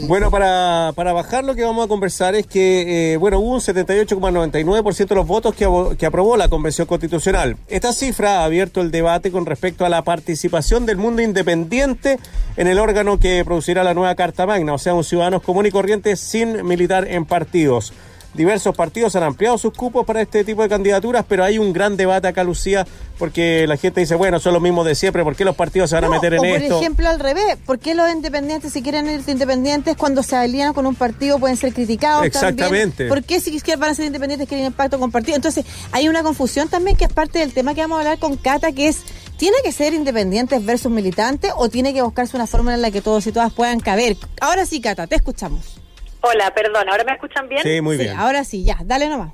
Bueno, para, para bajar lo que vamos a conversar es que, eh, bueno, hubo un 78,99% de los votos que, que aprobó la Convención Constitucional. Esta cifra ha abierto el debate con respecto a la participación del mundo independiente en el órgano que producirá la nueva Carta Magna, o sea, un ciudadano común y corriente sin militar en partidos. Diversos partidos han ampliado sus cupos para este tipo de candidaturas, pero hay un gran debate acá, Lucía, porque la gente dice, bueno, son los mismos de siempre, ¿por qué los partidos se van a meter en o esto? Por ejemplo, al revés, ¿por qué los independientes, si quieren ir independientes, cuando se alían con un partido pueden ser criticados? Exactamente. También? ¿Por qué si van a ser independientes quieren impacto con partido? Entonces, hay una confusión también que es parte del tema que vamos a hablar con Cata, que es, ¿tiene que ser independientes versus militantes o tiene que buscarse una fórmula en la que todos y todas puedan caber? Ahora sí, Cata, te escuchamos. Hola, perdón, ¿ahora me escuchan bien? Sí, muy bien. ahora sí, ya, dale nomás,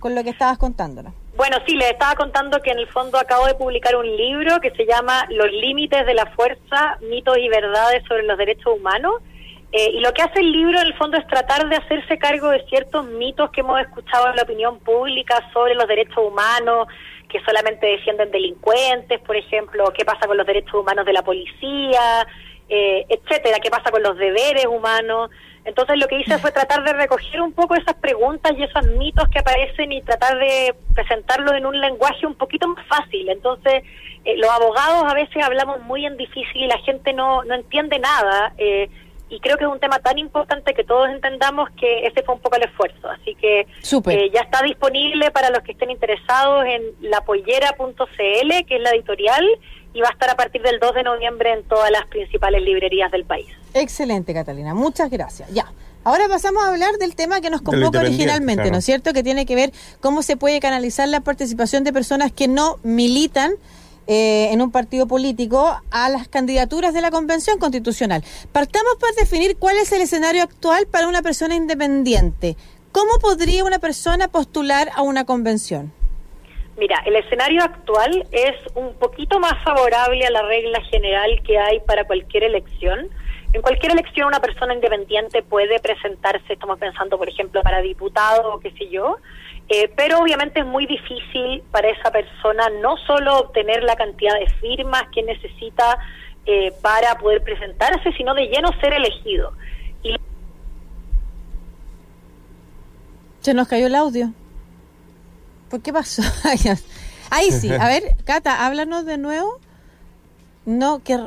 con lo que estabas contándonos. Bueno, sí, les estaba contando que en el fondo acabo de publicar un libro que se llama Los límites de la fuerza, mitos y verdades sobre los derechos humanos. Eh, y lo que hace el libro en el fondo es tratar de hacerse cargo de ciertos mitos que hemos escuchado en la opinión pública sobre los derechos humanos, que solamente defienden delincuentes, por ejemplo, qué pasa con los derechos humanos de la policía, eh, etcétera, qué pasa con los deberes humanos. Entonces lo que hice fue tratar de recoger un poco esas preguntas y esos mitos que aparecen y tratar de presentarlo en un lenguaje un poquito más fácil. Entonces eh, los abogados a veces hablamos muy en difícil y la gente no, no entiende nada. Eh, y creo que es un tema tan importante que todos entendamos que ese fue un poco el esfuerzo. Así que eh, ya está disponible para los que estén interesados en lapollera.cl, que es la editorial, y va a estar a partir del 2 de noviembre en todas las principales librerías del país. Excelente, Catalina. Muchas gracias. Ya. Ahora pasamos a hablar del tema que nos convoca originalmente, ¿no es cierto? Que tiene que ver cómo se puede canalizar la participación de personas que no militan eh, en un partido político a las candidaturas de la Convención Constitucional. Partamos por definir cuál es el escenario actual para una persona independiente. ¿Cómo podría una persona postular a una convención? Mira, el escenario actual es un poquito más favorable a la regla general que hay para cualquier elección. En cualquier elección una persona independiente puede presentarse, estamos pensando por ejemplo para diputado o qué sé yo, eh, pero obviamente es muy difícil para esa persona no solo obtener la cantidad de firmas que necesita eh, para poder presentarse, sino de lleno ser elegido. Se nos cayó el audio. ¿Por qué pasó? Ahí sí. A ver, Cata, háblanos de nuevo. No, que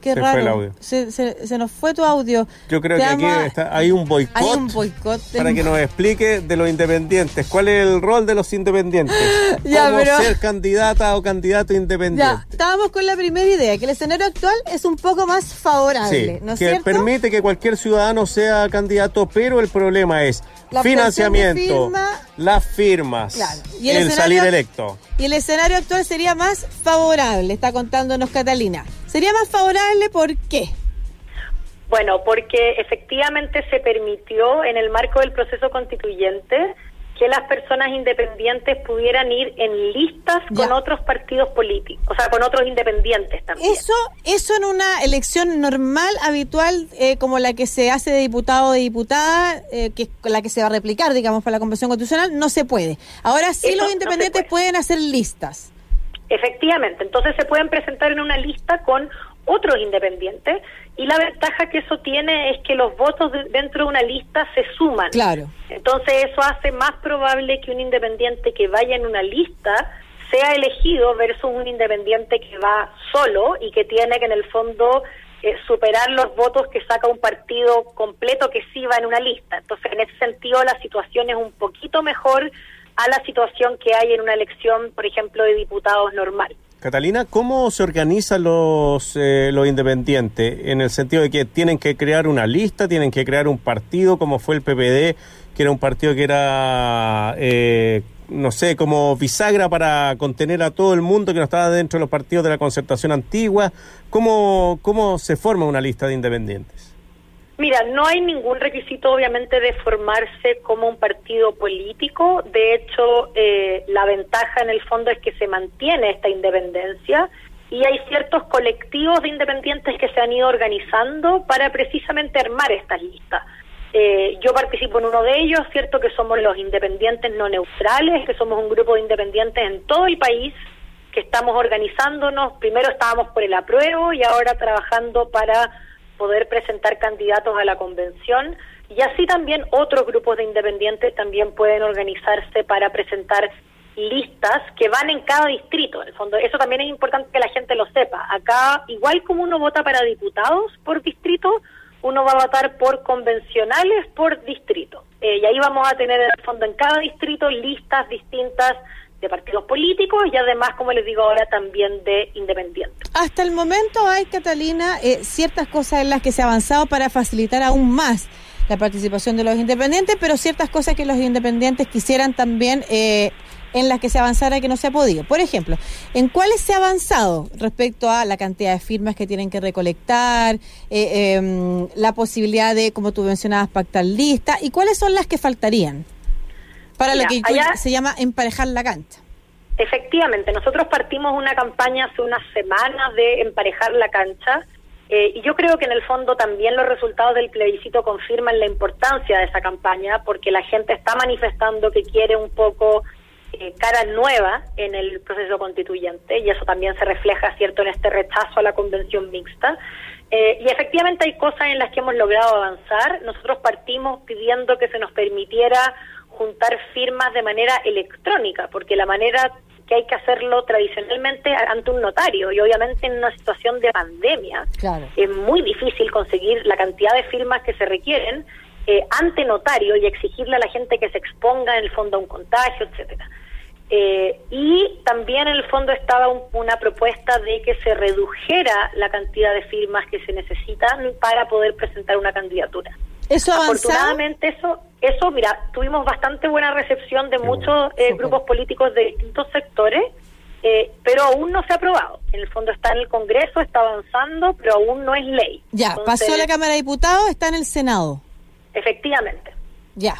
Qué se raro. Se, se, nos fue tu audio. Yo creo que aquí hay un boicot. Hay un boicot. Para que nos explique de los independientes. ¿Cuál es el rol de los independientes? ¿Cómo ser candidata o candidato independiente? Ya, estábamos con la primera idea, que el escenario actual es un poco más favorable, ¿no es que permite que cualquier ciudadano sea candidato, pero el problema es financiamiento, las firmas, y el, salir electo. Y el escenario actual sería más favorable, está contándonos Catalina. ¿Sería más favorable por qué? Bueno, porque efectivamente se permitió en el marco del proceso constituyente que las personas independientes pudieran ir en listas con otros partidos políticos, o sea, con otros independientes también. Eso, eso en una elección normal, habitual, eh, como la que se hace de diputado o de diputada, eh, que es la que se va a replicar, digamos, para la Convención Constitucional, no se puede. Ahora sí los independientes pueden hacer listas. Efectivamente, entonces se pueden presentar en una lista con otros independientes y la ventaja que eso tiene es que los votos dentro de una lista se suman. Claro. Entonces eso hace más probable que un independiente que vaya en una lista sea elegido versus un independiente que va solo y que tiene que en el fondo eh, superar los votos que saca un partido completo que sí va en una lista. Entonces en ese sentido la situación es un poquito mejor a la situación que hay en una elección, por ejemplo, de diputados normal. Catalina, ¿cómo se organizan los, eh, los independientes? En el sentido de que tienen que crear una lista, tienen que crear un partido, como fue el PPD, que era un partido que era, eh, no sé, como bisagra para contener a todo el mundo que no estaba dentro de los partidos de la concertación antigua. ¿Cómo, cómo se forma una lista de independientes? Mira, no hay ningún requisito obviamente de formarse como un partido político. De hecho, eh, la ventaja en el fondo es que se mantiene esta independencia y hay ciertos colectivos de independientes que se han ido organizando para precisamente armar estas listas. Eh, yo participo en uno de ellos, cierto que somos los independientes no neutrales, que somos un grupo de independientes en todo el país que estamos organizándonos. Primero estábamos por el apruebo y ahora trabajando para poder presentar candidatos a la convención y así también otros grupos de independientes también pueden organizarse para presentar listas que van en cada distrito. En el fondo, eso también es importante que la gente lo sepa. Acá, igual como uno vota para diputados por distrito, uno va a votar por convencionales por distrito. Eh, y ahí vamos a tener en el fondo en cada distrito listas distintas de partidos políticos y además, como les digo ahora, también de independientes. Hasta el momento hay, Catalina, eh, ciertas cosas en las que se ha avanzado para facilitar aún más la participación de los independientes, pero ciertas cosas que los independientes quisieran también eh, en las que se avanzara que no se ha podido. Por ejemplo, ¿en cuáles se ha avanzado respecto a la cantidad de firmas que tienen que recolectar, eh, em, la posibilidad de, como tú mencionabas, pactar lista y cuáles son las que faltarían para lo que se llama emparejar la cancha? Efectivamente, nosotros partimos una campaña hace unas semanas de emparejar la cancha eh, y yo creo que en el fondo también los resultados del plebiscito confirman la importancia de esa campaña porque la gente está manifestando que quiere un poco eh, cara nueva en el proceso constituyente y eso también se refleja, cierto, en este rechazo a la convención mixta. Eh, y efectivamente hay cosas en las que hemos logrado avanzar. Nosotros partimos pidiendo que se nos permitiera juntar firmas de manera electrónica, porque la manera que hay que hacerlo tradicionalmente ante un notario y obviamente en una situación de pandemia es muy difícil conseguir la cantidad de firmas que se requieren eh, ante notario y exigirle a la gente que se exponga en el fondo a un contagio, etcétera. Eh, y también en el fondo estaba una propuesta de que se redujera la cantidad de firmas que se necesitan para poder presentar una candidatura. ¿Eso Afortunadamente eso, eso, mira, tuvimos bastante buena recepción de muchos eh, grupos políticos de distintos sectores, eh, pero aún no se ha aprobado. En el fondo está en el Congreso, está avanzando, pero aún no es ley. Ya, pasó a la Cámara de Diputados, está en el Senado. Efectivamente. Ya,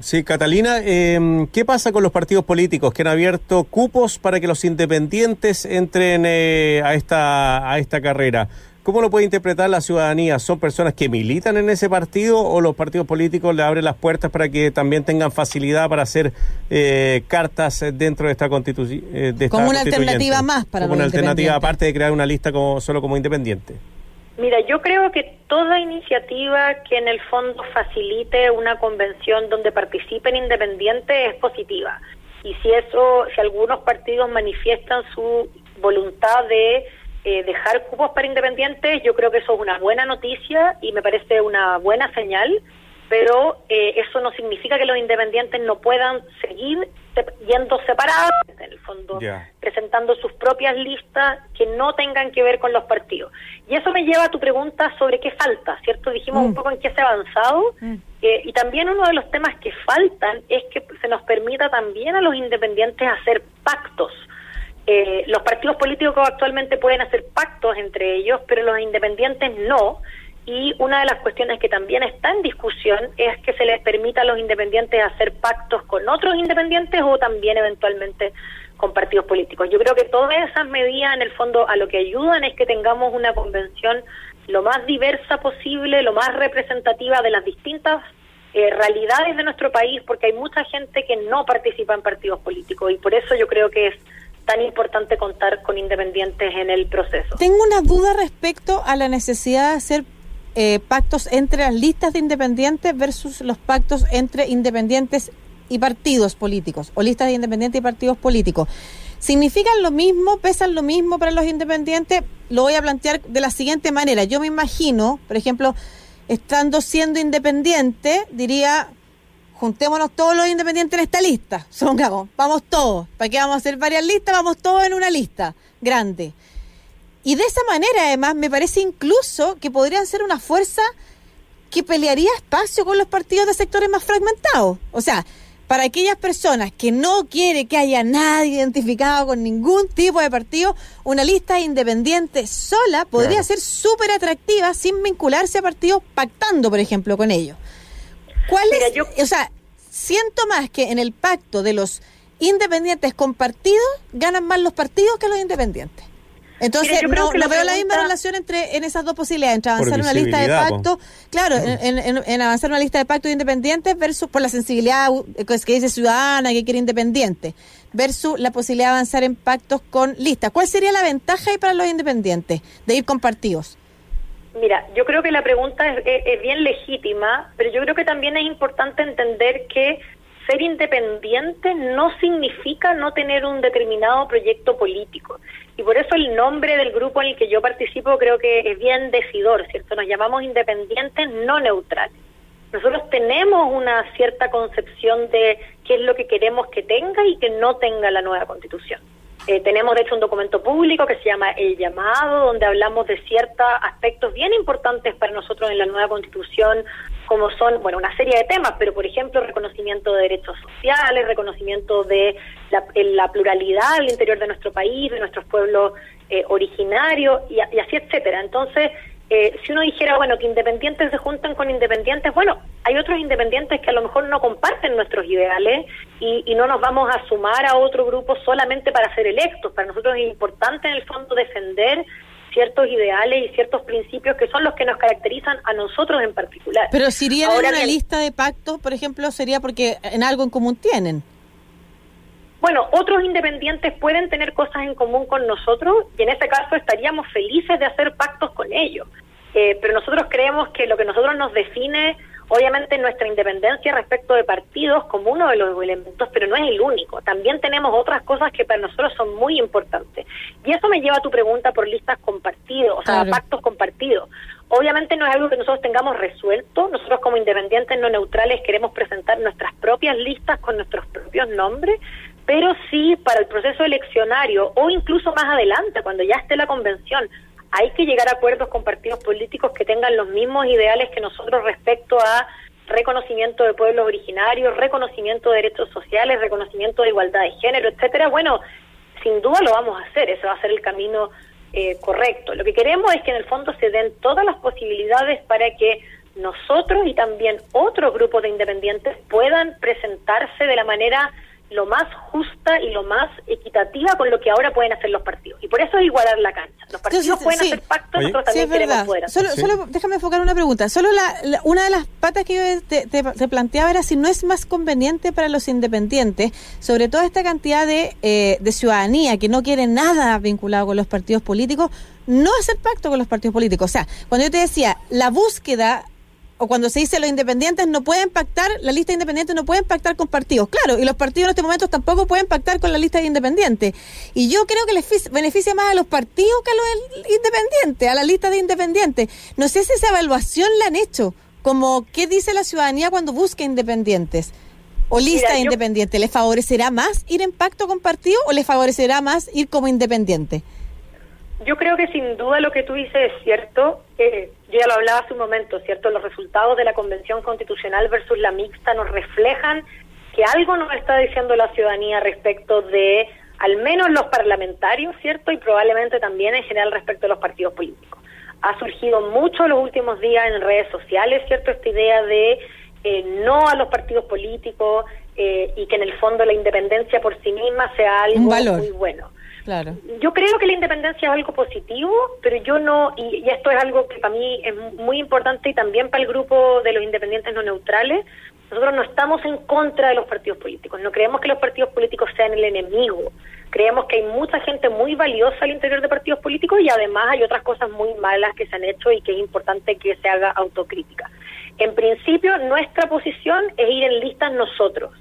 Sí, Catalina, em, ¿qué pasa con los partidos políticos que han abierto cupos para que los independientes entren eh, a, esta, a esta carrera? ¿Cómo lo puede interpretar la ciudadanía? ¿Son personas que militan en ese partido o los partidos políticos le abren las puertas para que también tengan facilidad para hacer eh, cartas dentro de esta constitución? Eh, como una alternativa más para Como una alternativa aparte de crear una lista como, solo como independiente. Mira, yo creo que toda iniciativa que en el fondo facilite una convención donde participen independientes es positiva. Y si eso, si algunos partidos manifiestan su voluntad de eh, dejar cupos para independientes, yo creo que eso es una buena noticia y me parece una buena señal pero eh, eso no significa que los independientes no puedan seguir yendo separados, en el fondo, presentando sus propias listas que no tengan que ver con los partidos. Y eso me lleva a tu pregunta sobre qué falta, ¿cierto? Dijimos un mm. poco en qué se ha avanzado, mm. eh, y también uno de los temas que faltan es que se nos permita también a los independientes hacer pactos. Eh, los partidos políticos actualmente pueden hacer pactos entre ellos, pero los independientes no. Y una de las cuestiones que también está en discusión es que se les permita a los independientes hacer pactos con otros independientes o también eventualmente con partidos políticos. Yo creo que todas esas medidas en el fondo a lo que ayudan es que tengamos una convención lo más diversa posible, lo más representativa de las distintas eh, realidades de nuestro país, porque hay mucha gente que no participa en partidos políticos y por eso yo creo que es tan importante contar con independientes en el proceso. Tengo una duda respecto a la necesidad de hacer eh, pactos entre las listas de independientes versus los pactos entre independientes y partidos políticos, o listas de independientes y partidos políticos. ¿Significan lo mismo, pesan lo mismo para los independientes? Lo voy a plantear de la siguiente manera. Yo me imagino, por ejemplo, estando siendo independiente, diría, juntémonos todos los independientes en esta lista, supongamos, vamos todos, ¿para qué vamos a hacer varias listas? Vamos todos en una lista grande. Y de esa manera, además, me parece incluso que podrían ser una fuerza que pelearía espacio con los partidos de sectores más fragmentados. O sea, para aquellas personas que no quiere que haya nadie identificado con ningún tipo de partido, una lista independiente sola podría ser súper atractiva sin vincularse a partidos pactando, por ejemplo, con ellos. ¿Cuál es? O sea, siento más que en el pacto de los independientes con partidos ganan más los partidos que los independientes. Entonces, no, veo la misma relación entre en esas dos posibilidades, entre avanzar una lista de pacto, claro, en, avanzar una lista de pactos independientes versus por la sensibilidad que dice ciudadana, que quiere independiente, versus la posibilidad de avanzar en pactos con listas. ¿Cuál sería la ventaja ahí para los independientes de ir con partidos? Mira, yo creo que la pregunta es, bien legítima, pero yo creo que también es importante entender que ser independiente no significa no tener un determinado proyecto político. Y por eso el nombre del grupo en el que yo participo creo que es bien decidor, ¿cierto? Nos llamamos independientes no neutrales. Nosotros tenemos una cierta concepción de qué es lo que queremos que tenga y que no tenga la nueva constitución. Eh, tenemos, de hecho, un documento público que se llama El Llamado, donde hablamos de ciertos aspectos bien importantes para nosotros en la nueva Constitución, como son, bueno, una serie de temas, pero, por ejemplo, reconocimiento de derechos sociales, reconocimiento de la, pluralidad al interior de nuestro país, de nuestros pueblos eh, originarios, y, y así, etcétera. Entonces, eh, si uno dijera, bueno, que independientes se juntan con independientes, bueno, hay otros independientes que a lo mejor no comparten nuestros ideales y, y, no nos vamos a sumar a otro grupo solamente para ser electos. Para nosotros es importante en el fondo defender ciertos ideales y ciertos principios que son los que nos caracterizan a nosotros en particular. Pero si irían en una lista de pactos, por ejemplo, sería porque en algo en común tienen. Bueno, otros independientes pueden tener cosas en común con nosotros y en ese caso estaríamos felices de hacer pactos con ellos. Eh, pero nosotros creemos que lo que nosotros nos define, obviamente, nuestra independencia respecto de partidos como uno de los elementos, pero no es el único. También tenemos otras cosas que para nosotros son muy importantes. Y eso me lleva a tu pregunta por listas compartidos, o sea, pactos compartidos. Obviamente no es algo que nosotros tengamos resuelto. Nosotros como independientes no neutrales queremos presentar nuestras propias listas con nuestros propios nombres, pero sí para el proceso eleccionario o incluso más adelante, cuando ya esté la convención, hay que llegar a acuerdos con partidos políticos que tengan los mismos ideales que nosotros respecto a reconocimiento de pueblos originarios, reconocimiento de derechos sociales, reconocimiento de igualdad de género, etcétera. Bueno, sin duda lo vamos a hacer, ese va a ser el camino eh, correcto. Lo que queremos es que en el fondo se den todas las posibilidades para que nosotros y también otros grupos de independientes puedan presentarse de la manera lo más justa y lo más equitativa con lo que ahora pueden hacer los partidos. Y por eso es igualar la cancha. Los partidos pueden hacer pactos, nosotros también queremos poder hacer. Solo, déjame enfocar una pregunta. Solo la, una de las patas que yo te, te, planteaba era si no es más conveniente para los independientes, sobre todo esta cantidad de, eh, de ciudadanía que no quiere nada vinculado con los partidos políticos, no hacer pacto con los partidos políticos. O sea, cuando yo te decía, la búsqueda o cuando se dice los independientes no pueden pactar, la lista de independientes no pueden pactar con partidos, claro, y los partidos en este momento tampoco pueden pactar con la lista de independientes. Y yo creo que les beneficia más a los partidos que a los independientes, a la lista de independientes. No sé si esa evaluación la han hecho, como qué dice la ciudadanía cuando busca independientes o lista de independientes. ¿Les favorecerá más ir en pacto con partidos o les favorecerá más ir como independiente? Yo creo que sin duda lo que tú dices es cierto. Eh, yo ya lo hablaba hace un momento, ¿cierto? Los resultados de la Convención Constitucional versus la mixta nos reflejan que algo nos está diciendo la ciudadanía respecto de al menos los parlamentarios, ¿cierto? Y probablemente también en general respecto a los partidos políticos. Ha surgido mucho en los últimos días en redes sociales, ¿cierto? Esta idea de eh, no a los partidos políticos eh, y que en el fondo la independencia por sí misma sea algo muy bueno. Yo creo que la independencia es algo positivo, pero yo no, y, esto es algo que para mí es muy importante y también para el grupo de los independientes no neutrales, nosotros no estamos en contra de los partidos políticos, no creemos que los partidos políticos sean el enemigo, creemos que hay mucha gente muy valiosa al interior de partidos políticos y además hay otras cosas muy malas que se han hecho y que es importante que se haga autocrítica. En principio, nuestra posición es ir en listas nosotros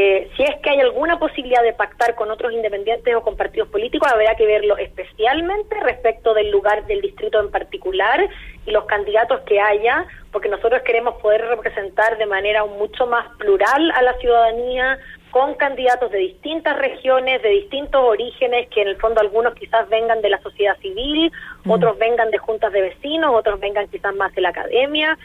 eh, si es que hay alguna posibilidad de pactar con otros independientes o con partidos políticos, habrá que verlo especialmente respecto del lugar del distrito en particular y los candidatos que haya, porque nosotros queremos poder representar de manera mucho más plural a la ciudadanía con candidatos de distintas regiones, de distintos orígenes, que en el fondo algunos quizás vengan de la sociedad civil, mm. otros vengan de juntas de vecinos, otros vengan quizás más de la academia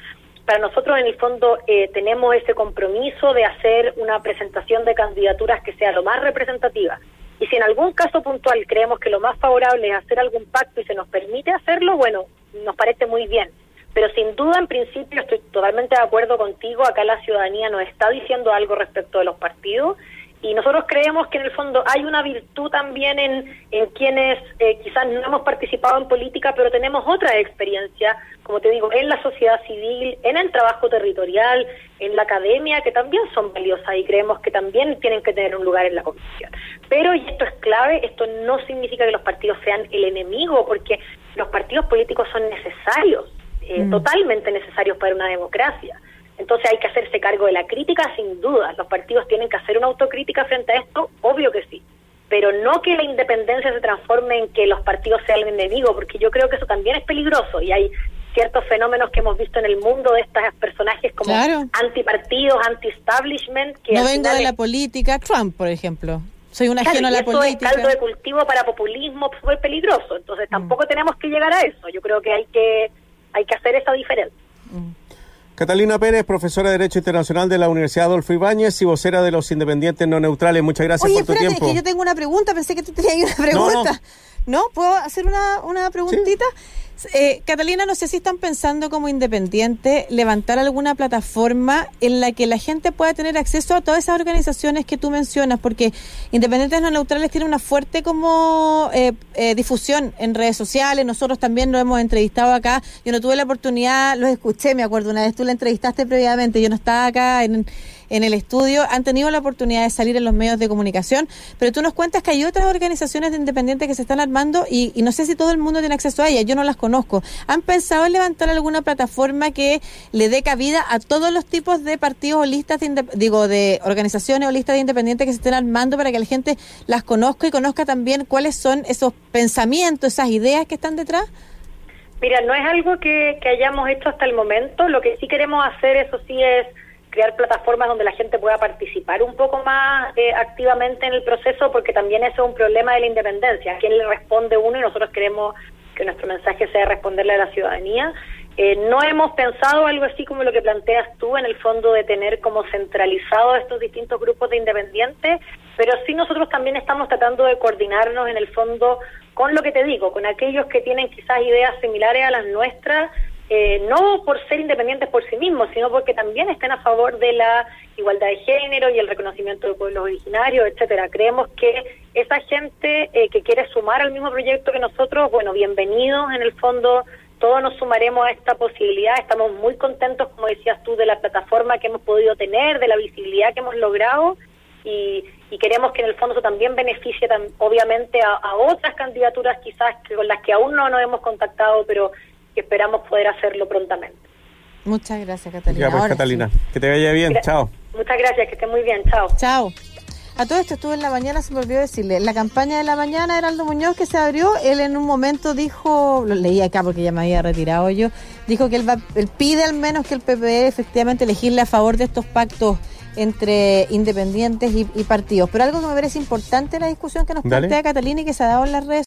para nosotros en el fondo eh, tenemos ese compromiso de hacer una presentación de candidaturas que sea lo más representativa. Y si en algún caso puntual creemos que lo más favorable es hacer algún pacto y se nos permite hacerlo, bueno, nos parece muy bien. Pero sin duda, en principio, estoy totalmente de acuerdo contigo. Acá la ciudadanía nos está diciendo algo respecto de los partidos y nosotros creemos que en el fondo hay una virtud también en, en quienes eh, quizás no hemos participado en política, pero tenemos otra experiencia, como te digo, en la sociedad civil, en el trabajo territorial, en la academia, que también son valiosas y creemos que también tienen que tener un lugar en la comisión. Pero, y esto es clave, esto no significa que los partidos sean el enemigo, porque los partidos políticos son necesarios eh, mm. totalmente necesarios para una democracia. Entonces hay que hacerse cargo de la crítica, sin duda. Los partidos tienen que hacer una autocrítica frente a esto, obvio que sí. Pero no que la independencia se transforme en que los partidos sean el enemigo, porque yo creo que eso también es peligroso y hay ciertos fenómenos que hemos visto en el mundo de estos personajes como antipartidos, anti-establishment. No vengo de la política, Trump, por ejemplo. Soy un ajeno a la política. Es caldo de cultivo para populismo súper peligroso. Entonces tampoco mm. tenemos que llegar a eso. Yo creo que hay que, hay que hacer esa diferencia. Mm. Catalina Pérez, profesora de Derecho Internacional de la Universidad Adolfo Ibáñez y vocera de los independientes no neutrales. Muchas gracias por tu tiempo. que yo tengo una pregunta, pensé que tú tenías una pregunta. No, ¿Puedo hacer una, una preguntita? Eh, Catalina, no sé si están pensando como independiente levantar alguna plataforma en la que la gente pueda tener acceso a todas esas organizaciones que tú mencionas, porque Independientes No Neutrales tiene una fuerte como eh, eh, difusión en redes sociales, nosotros también lo hemos entrevistado acá, yo no tuve la oportunidad, los escuché, me acuerdo, una vez tú la entrevistaste previamente, yo no estaba acá en en el estudio han tenido la oportunidad de salir en los medios de comunicación, pero tú nos cuentas que hay otras organizaciones de independientes que se están armando y, no sé si todo el mundo tiene acceso a ellas, yo no las conozco. ¿Han pensado en levantar alguna plataforma que le dé cabida a todos los tipos de partidos o listas, de, digo, de organizaciones o listas de independientes que se estén armando para que la gente las conozca y conozca también cuáles son esos pensamientos, esas ideas que están detrás? Mira, no es algo que, que hayamos hecho hasta el momento. Lo que sí queremos hacer, eso sí, es crear plataformas donde la gente pueda participar un poco más eh, activamente en el proceso, porque también eso es un problema de la independencia. ¿A quién le responde uno? Y nosotros queremos que nuestro mensaje sea responderle a la ciudadanía. Eh, no hemos pensado algo así como lo que planteas tú, en el fondo de tener como centralizado estos distintos grupos de independientes, pero sí nosotros también estamos tratando de coordinarnos en el fondo con lo que te digo, con aquellos que tienen quizás ideas similares a las nuestras, eh, no por ser independientes por sí mismos, sino porque también estén a favor de la igualdad de género y el reconocimiento de pueblos originarios, etcétera. Creemos que esa gente eh, que quiere sumar al mismo proyecto que nosotros, bueno, bienvenidos en el fondo. Todos nos sumaremos a esta posibilidad. Estamos muy contentos, como decías tú, de la plataforma que hemos podido tener, de la visibilidad que hemos logrado y, queremos que en el fondo eso también beneficie, obviamente, a, a, otras candidaturas quizás con las que aún no nos hemos contactado, pero que esperamos poder hacerlo prontamente. Muchas gracias, Catalina. pues, Catalina. Que te vaya bien. chao. Muchas gracias, que esté muy bien. Chao. Chao. A todo esto estuve en la mañana, se me olvidó decirle, la campaña de la mañana, Heraldo Muñoz, que se abrió, él en un momento dijo, lo leí acá porque ya me había retirado yo, dijo que él, va, él pide al menos que el PPE efectivamente elegirle a favor de estos pactos entre independientes y, partidos. Pero algo que me parece importante en la discusión que nos plantea Catalina y que se ha dado en las redes